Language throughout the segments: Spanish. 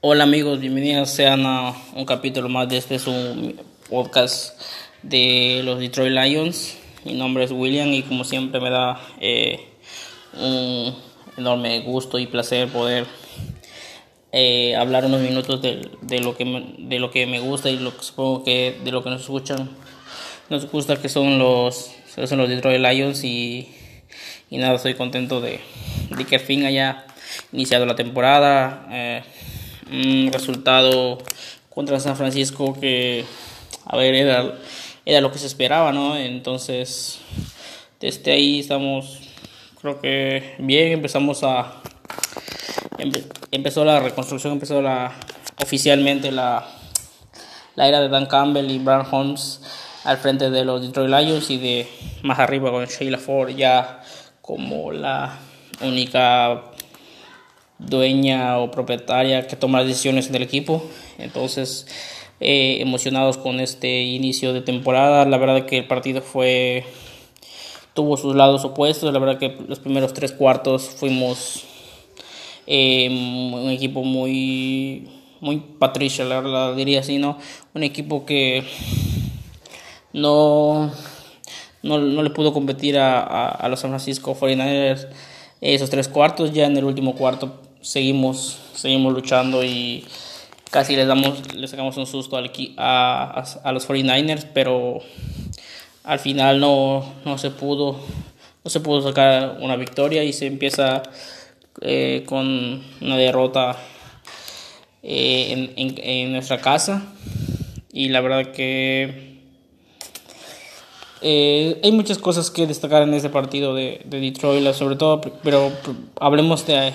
Hola amigos, bienvenidos sean a un capítulo más de este su podcast de los Detroit Lions. Mi nombre es William y como siempre me da eh, un enorme gusto y placer poder eh, hablar unos minutos de, lo que me, de lo que me gusta y lo que supongo que de lo que nos escuchan nos gusta que son los son los Detroit Lions y, y nada estoy contento de, de que al fin haya iniciado la temporada eh, un resultado contra San Francisco que, a ver, era, era lo que se esperaba, ¿no? Entonces, desde ahí estamos, creo que bien, empezamos a, empezó la reconstrucción, empezó la, oficialmente la, la era de Dan Campbell y Brian Holmes al frente de los Detroit Lions y de más arriba con Sheila Ford ya como la única dueña o propietaria que toma las decisiones del equipo. Entonces, eh, emocionados con este inicio de temporada. La verdad que el partido fue tuvo sus lados opuestos. La verdad que los primeros tres cuartos fuimos eh, un equipo muy muy Patricia, la verdad diría así, ¿no? Un equipo que no, no, no le pudo competir a, a, a los San Francisco 49ers esos tres cuartos. Ya en el último cuarto seguimos, seguimos luchando y casi les damos, le sacamos un susto al, a, a, los 49ers, pero al final no, no se pudo, no se pudo sacar una victoria y se empieza eh, con una derrota eh, en, en, en, nuestra casa. Y la verdad que eh, hay muchas cosas que destacar en este partido de, de Detroit, sobre todo, pero hablemos de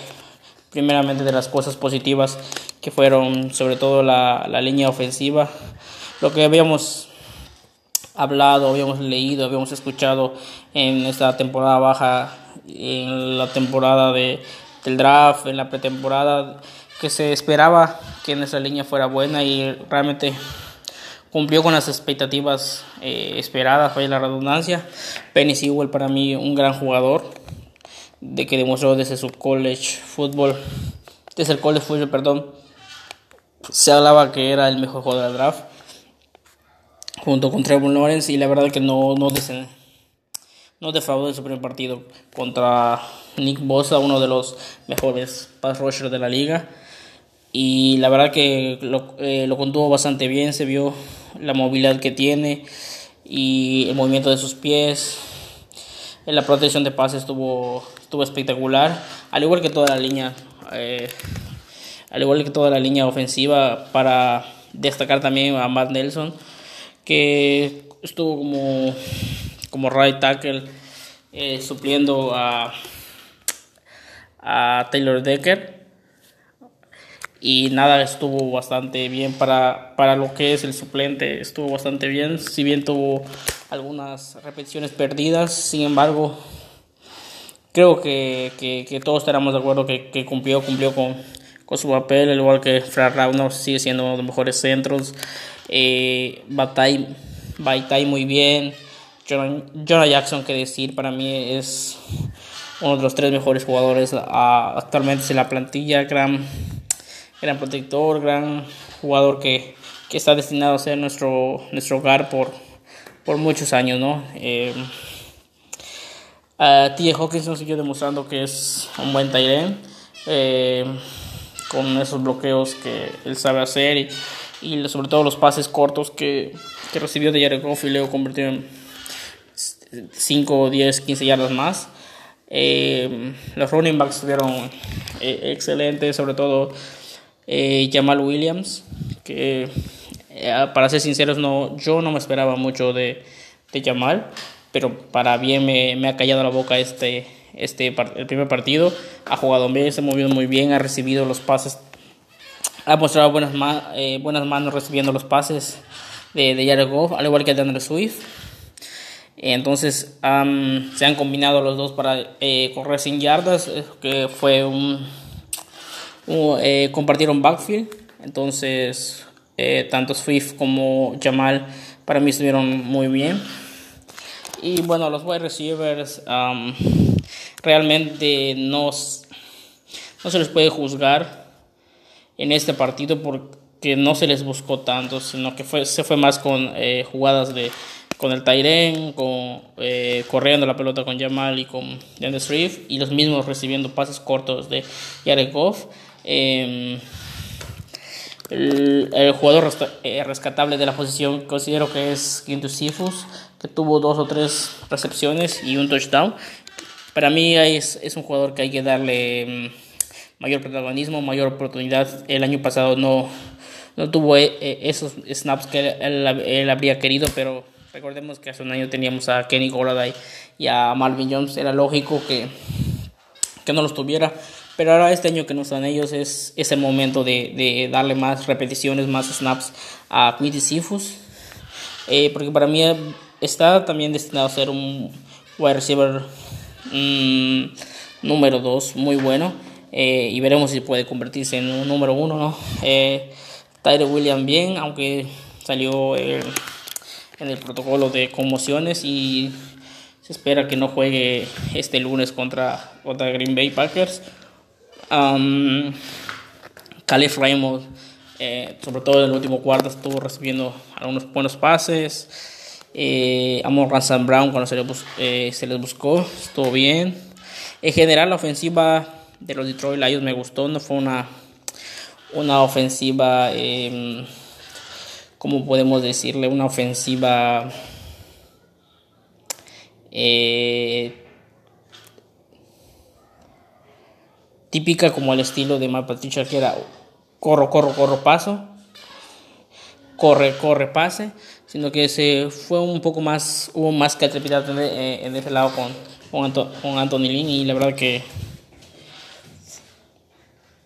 primeramente de las cosas positivas que fueron sobre todo la, la línea ofensiva, lo que habíamos hablado, habíamos leído, habíamos escuchado en esta temporada baja, en la temporada de, del draft, en la pretemporada, que se esperaba que nuestra línea fuera buena y realmente cumplió con las expectativas eh, esperadas, fue la redundancia. Penny Sewell para mí un gran jugador, de que demostró desde su college fútbol, desde el college fútbol, perdón, se hablaba que era el mejor jugador del draft, junto con Trevor Lawrence, y la verdad que no, no, des, no defraudó en su primer partido contra Nick Bosa, uno de los mejores pass rushers de la liga. Y la verdad que lo, eh, lo contuvo bastante bien, se vio la movilidad que tiene y el movimiento de sus pies, en la protección de pases estuvo, estuvo espectacular, al igual que toda la línea, eh, al igual que toda la línea ofensiva, para destacar también a Matt Nelson, que estuvo como, como right tackle eh, supliendo a, a Taylor Decker. Y nada, estuvo bastante bien. Para, para lo que es el suplente, estuvo bastante bien, si bien tuvo algunas repeticiones perdidas, sin embargo, creo que, que, que todos estaremos de acuerdo que, que, cumplió, cumplió con, con su papel, al igual que Fred Rauner sigue siendo uno de los mejores centros, eh, Batay, Batay muy bien, Jonah, Jonah Jackson, que decir, para mí es uno de los tres mejores jugadores a, actualmente en la plantilla, gran gran protector, gran jugador que, que está destinado a ser nuestro, nuestro hogar por, por muchos años, ¿no? Eh, uh, T. Hawkinson siguió demostrando que es un buen Tyren, eh, con esos bloqueos que él sabe hacer y, y sobre todo los pases cortos que, que recibió de Jared Goff y luego convirtió en 5, 10, 15 yardas más. Eh, los running backs estuvieron eh, excelentes, sobre todo eh, Jamal Williams, que eh, para ser sinceros no, yo no me esperaba mucho de, de Jamal, pero para bien me, me, ha callado la boca este, este el primer partido, ha jugado bien, se ha movido muy bien, ha recibido los pases, ha mostrado buenas, eh, buenas manos recibiendo los pases de, de Jared al igual que de Andrew Swift. Entonces se han combinado los dos para eh, correr sin yardas, que fue un, compartieron backfield, entonces eh, tanto Swift como Jamal para mí estuvieron muy bien. Y bueno, los wide receivers um, realmente no, no se les puede juzgar. en este partido porque no se les buscó tanto, sino que fue, se fue más con eh, jugadas de con el Tyren, con eh, corriendo la pelota con Jamal y con Dennis Reeve y los mismos recibiendo pases cortos de Jared Goff. Em, el, jugador eh, rescatable de la posición considero que es Quintus Sifus, que tuvo dos o tres recepciones y un touchdown. Para mí es, es un jugador que hay que darle mm, mayor protagonismo, mayor oportunidad. El año pasado no, no tuvo eh, eh, esos snaps que él, habría querido, pero recordemos que hace un año teníamos a Kenny Golladay y a Marvin Jones. Era lógico que, que no los tuviera. Pero ahora este año que no están ellos es, es el momento de, de, darle más repeticiones, más snaps a Quinty Sifus. Eh, porque para mí está también destinado a ser un wide receiver mm, número 2 muy bueno. Eh, y veremos si puede convertirse en un número 1. ¿no? Eh, Tyre William bien, aunque salió en el protocolo de conmociones y se espera que no juegue este lunes contra, contra Green Bay Packers. Caleb Raymond, eh, sobre todo en el último cuarto, estuvo recibiendo algunos buenos pases. Eh, Amor Ransom Brown, cuando se, eh, se les buscó, estuvo bien. En general, la ofensiva de los Detroit Lions me gustó, no fue una, una ofensiva, eh, ¿cómo podemos decirle? Una ofensiva eh, típica como el estilo de Patricia que era corro, corro, corro, paso, corre, corre, pase, sino que se fue un poco más, hubo más creatividad en, eh, en ese lado con, con, Anthony Lynn y la verdad que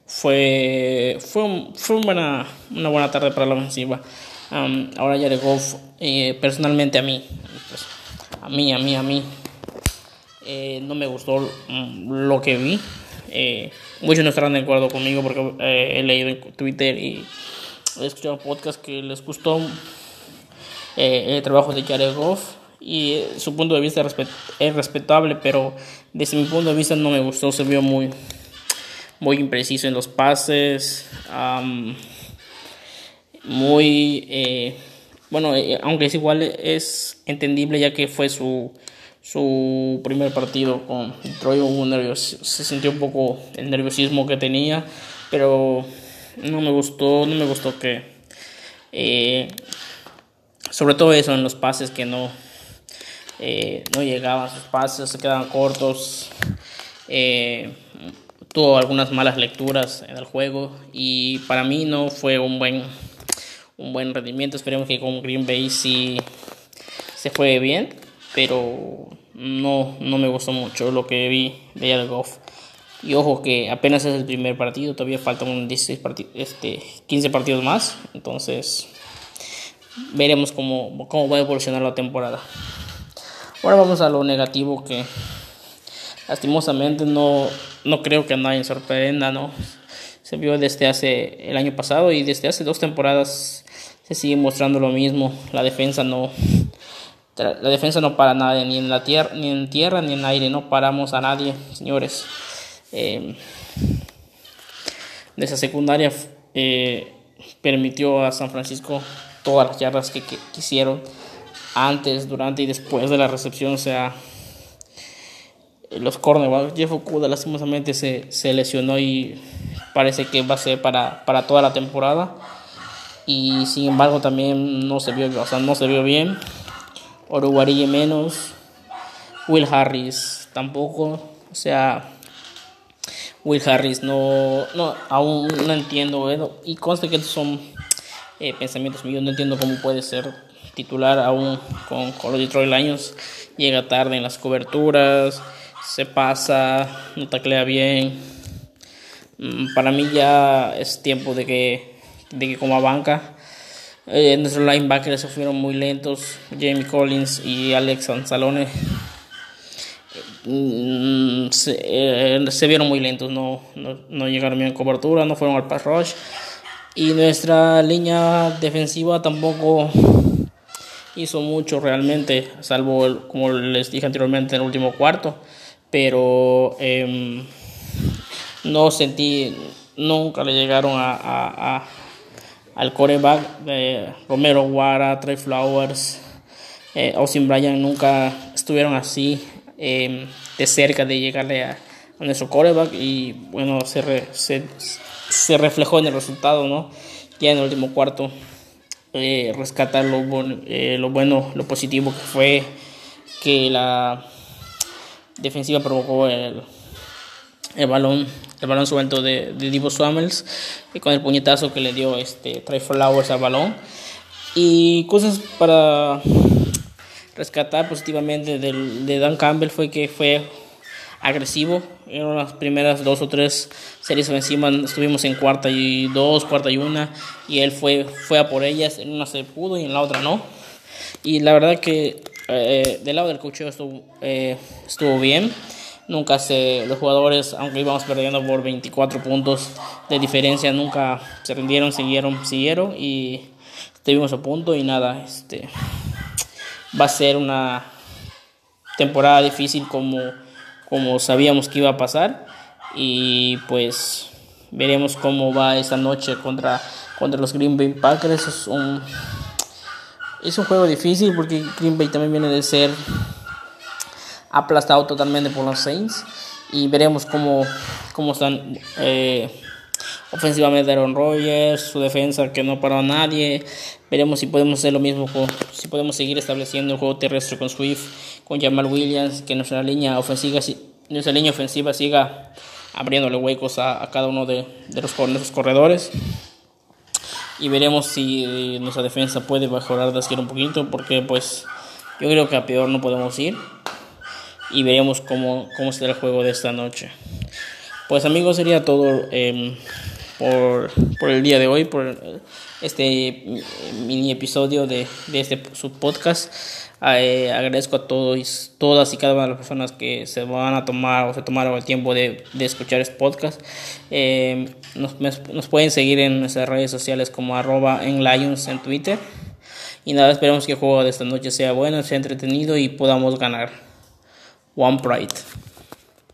fue, fue, fue una, una buena tarde para la ofensiva. ahora ya llegó eh, personalmente a mí, pues, a mí, a mí, a mí, eh, no me gustó mm, lo que vi. Eh, muchos no estarán de acuerdo conmigo porque eh, he leído en Twitter y he escuchado podcasts que les gustó eh, el trabajo de Jared Goff y su punto de vista es respetable, pero desde mi punto de vista no me gustó, se vio muy, muy impreciso en los pases, muy, bueno, aunque es igual, es entendible ya que fue su su primer partido con Detroit hubo se sintió un poco el nerviosismo que tenía, pero no me gustó, no me gustó que eh, sobre todo eso en los pases que no eh, no llegaban sus pases, se quedaban cortos. Eh, tuvo algunas malas lecturas en el juego y para mí no fue un buen un buen rendimiento. Esperemos que con Green Bay sí se fue bien pero no, no me gustó mucho lo que vi de Jared Goff. Y ojo que apenas es el primer partido, todavía faltan 16 este, 15 partidos más, entonces veremos cómo, cómo va a evolucionar la temporada. Ahora vamos a lo negativo que lastimosamente no, no creo que nadie sorprenda, ¿no? Se vio desde hace el año pasado y desde hace dos temporadas se sigue mostrando lo mismo. La defensa no, la defensa no para nadie, ni en la tierra, ni en tierra, ni en aire, no paramos a nadie, señores. Eh, de esa secundaria eh, permitió a San Francisco todas las yardas que, quisieron antes, durante y después de la recepción. O sea, los cornerbacks, Jeff Okuda lastimosamente se, se lesionó y parece que va a ser para, para toda la temporada. Y sin embargo también no se vio, o sea, no se vio bien. Oruguarille menos, Will Harris tampoco, o sea, Will Harris no, no aún no entiendo, y consta que son eh, pensamientos míos, no entiendo cómo puede ser titular aún con, con los Detroit Lions, llega tarde en las coberturas, se pasa, no taclea bien, mm, para mí ya es tiempo de que, de que como banca eh, nuestros linebackers se muy lentos. Jamie Collins y Alex Anzalone mm, eh, se, vieron muy lentos, no, no, llegaron bien en cobertura, no fueron al pass rush. Y nuestra línea defensiva tampoco hizo mucho realmente, salvo como les dije anteriormente en el último cuarto. Pero em, no sentí nunca le llegaron a, al coreback de Romero Guara, Trey Flowers, eh, Austin Bryan nunca estuvieron así em, de cerca de llegarle a, nuestro coreback y bueno se, se, reflejó en el resultado, ¿no? Ya en el último cuarto eh, rescatar lo, eh, lo bueno, lo positivo que fue que la defensiva provocó el, el balón el balón suelto de, de Divo Swamels y con el puñetazo que le dio este Trey Flowers al balón. Y cosas para rescatar positivamente de Dan Campbell fue que fue agresivo. En las primeras dos o tres series encima estuvimos en cuarta y dos cuarta y una y él fue fue a por ellas. En una se pudo y en la otra no. Y la verdad que eh, del lado del cocheo estuvo, eh, estuvo bien. Nunca se, los jugadores, aunque íbamos perdiendo por 24 puntos de diferencia, nunca se rindieron, siguieron, siguieron y estuvimos a punto y nada, este va a ser una temporada difícil como, como sabíamos que iba a pasar y pues veremos cómo va esta noche contra, contra los Green Bay Packers. Es un, es un juego difícil porque Green Bay también viene de ser aplastado totalmente por los Saints y veremos cómo, cómo están eh, ofensivamente Aaron Rodgers, su defensa que no paró a nadie. Veremos si podemos hacer lo mismo, si podemos seguir estableciendo el juego terrestre con Swift, con Jamal Williams, que nuestra línea ofensiva, nuestra línea ofensiva siga abriéndole huecos a, cada uno de, de los, corredores y veremos si nuestra defensa puede mejorar de un poquito porque pues yo creo que a peor no podemos ir y veremos cómo, cómo será el juego de esta noche pues amigos sería todo em, por, por, el día de hoy por este mini episodio de, de este su podcast eh, agradezco a todos, todas y cada una de las personas que se van a tomar o se tomaron el tiempo de, de escuchar este podcast. Eh, nos, nos, pueden seguir en nuestras redes sociales como arroba en Lions en Twitter. Y nada, esperamos que el juego de esta noche sea bueno, sea entretenido y podamos ganar. One Pride.